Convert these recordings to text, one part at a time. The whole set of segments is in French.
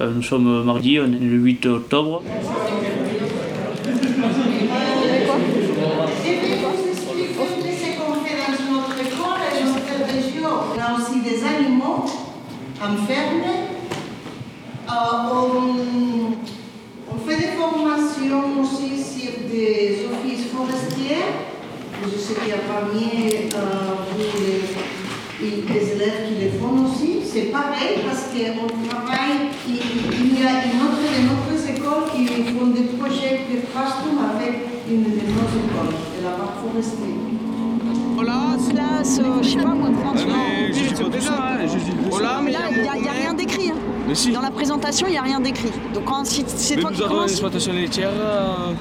Euh, nous sommes mardi, on est le 8 octobre. On a aussi des animaux enfermés. Euh, on, fait des formations aussi sur des offices forestiers. Je sais qu'il y a parmi euh, vous, les, élèves qui les font aussi parce qu'on travaille, il, il y a une autre de notre écoles qui font des projets de classroom avec une de nos écoles, Place, euh, je sais pas moi, 30 mais je suis pas tout ça, hein, je mais là, il n'y a, il y a rien d'écrit. hein. Mais si. Dans la présentation, il n'y a rien d'écrit. Donc quand si- c'est toi qui nous avons une commences. exploitation laitière. euh,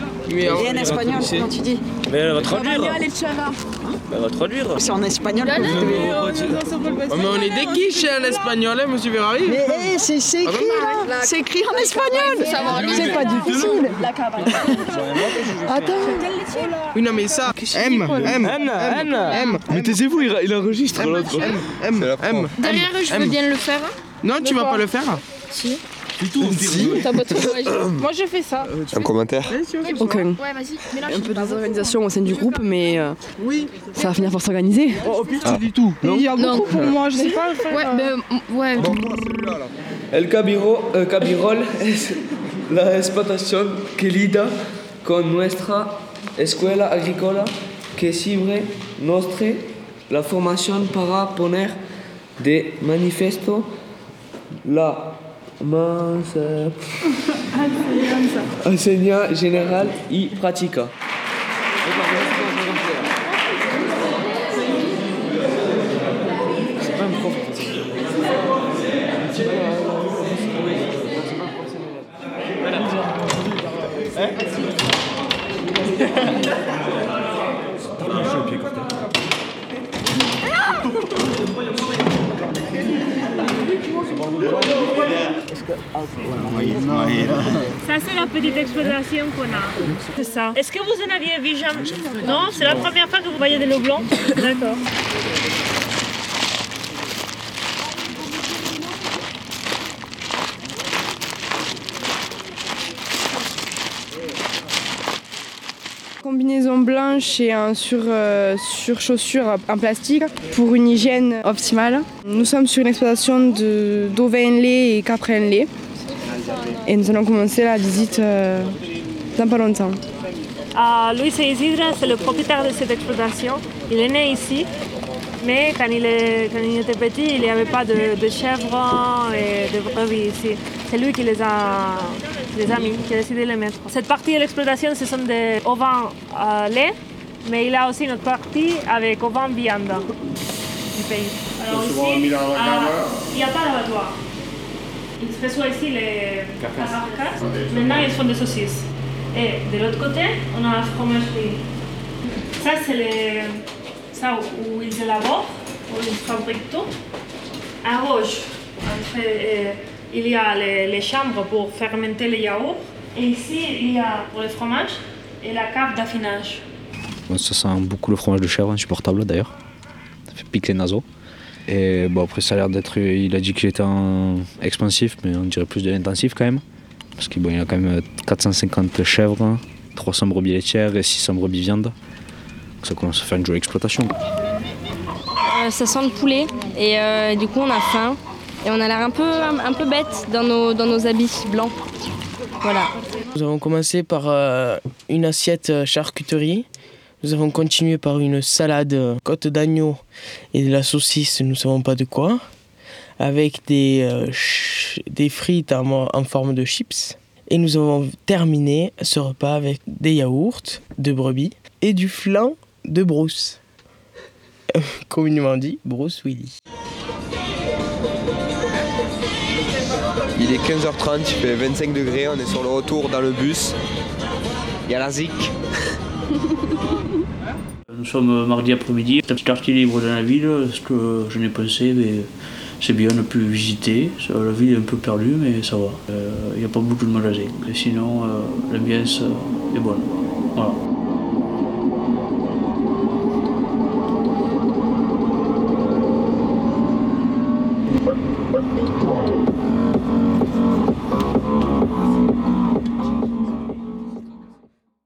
en espagnol, comment tu dis Mais elle va traduire. Elle va traduire. C'est en espagnol. que vous devez- Oh, mais on est des quiches en espagnol, hein, monsieur Ferrari. Mais hey, c'est c'est écrit là C'est écrit en espagnol C'est pas difficile Attends Oui, non, mais ça. M, M, M, M. Mais taisez-vous, il, il enregistre l'autre. M, M. Derrière, je veux M. bien le faire. Non, tu vas pas le faire T'as pas trop Moi, je fais ça. Un commentaire Aucun. Ouais, vas-y. mélange. Un peu de désorganisation au sein du groupe, mais euh, ça va finir par s'organiser. Oh, au pire, tu dis tout. Non Non. Pour moi, je sais pas. Ouais, ben, ouais. El cabiro, eh, cabirol es la explotación que lida con nuestra escuela agrícola que sirve nostre la formación para poner de manifiesto la mansa- enseña general y práctica. Ça, c'est la petite exploitation qu'on a. C'est ça. Est-ce que vous en aviez vu jamais? Non, c'est la première fois que vous voyez de l'eau blanc D'accord. Combinaison blanche et un sur, euh, sur chaussure en plastique pour une hygiène optimale. Nous sommes sur une exploitation de- d'ovins lait et caprins lait. Et nous allons commencer la visite euh, dans pas longtemps. Ah, Luis Isidre, c'est le propriétaire de cette exploitation. Il est né ici, mais quand il, est- quand il était petit, il n'y avait pas de, de chèvres et de brebis ici. C'est lui qui les a, qui les a mis, qui a décidé de les mettre. Cette partie de l'exploitation, ce sont des ovins à lait, mais il a aussi une autre partie avec ovins viande du pays. Alors ici, il n'y a pas d'abattoir. Ils reçoivent ici les carcasses. Maintenant, ils font des saucisses. Et de l'autre côté, on a la fromagerie. Ça, c'est les... ça où ils élaborent, où ils fabriquent tout. À gauche, entre, il y a les, chambres pour fermenter les yaourts. Et ici, il y a pour les fromages et la cave d'affinage. Ça sent beaucoup le fromage de chèvre, insupportable d'ailleurs. Ça fait piquer les naseaux. Et bon, après, ça a l'air d'être. Il a dit qu'il était en expansif, mais on dirait plus de l'intensif quand même. Parce qu'il bon, il a quand même 450 chèvres, 300 brebis laitières et 600 brebis viande. Donc ça commence à faire une jolie exploitation. Euh, ça sent le poulet et euh, du coup on a faim et on a l'air un peu, un, peu bête dans nos, dans nos habits blancs. Voilà. Nous avons commencé par euh, une assiette charcuterie. Nous avons continué par une salade côte d'agneau et de la saucisse, nous ne savons pas de quoi, avec des, euh, des frites en, en forme de chips. Et nous avons terminé ce repas avec des yaourts de brebis et du flan de brousse. Communément dit, Bruce Willis. Il est 15h30, il fait 25 degrés, on est sur le retour dans le bus. Il y a la ZIC. Nous sommes mardi après-midi, un petit quartier libre dans la ville, ce que je n'ai pensé, mais c'est bien, on a pu visiter. La ville est un peu perdue, mais ça va. Euh, Il n'y a pas beaucoup de magasins. Et sinon, euh, l'ambiance euh, est bonne. Voilà. করতে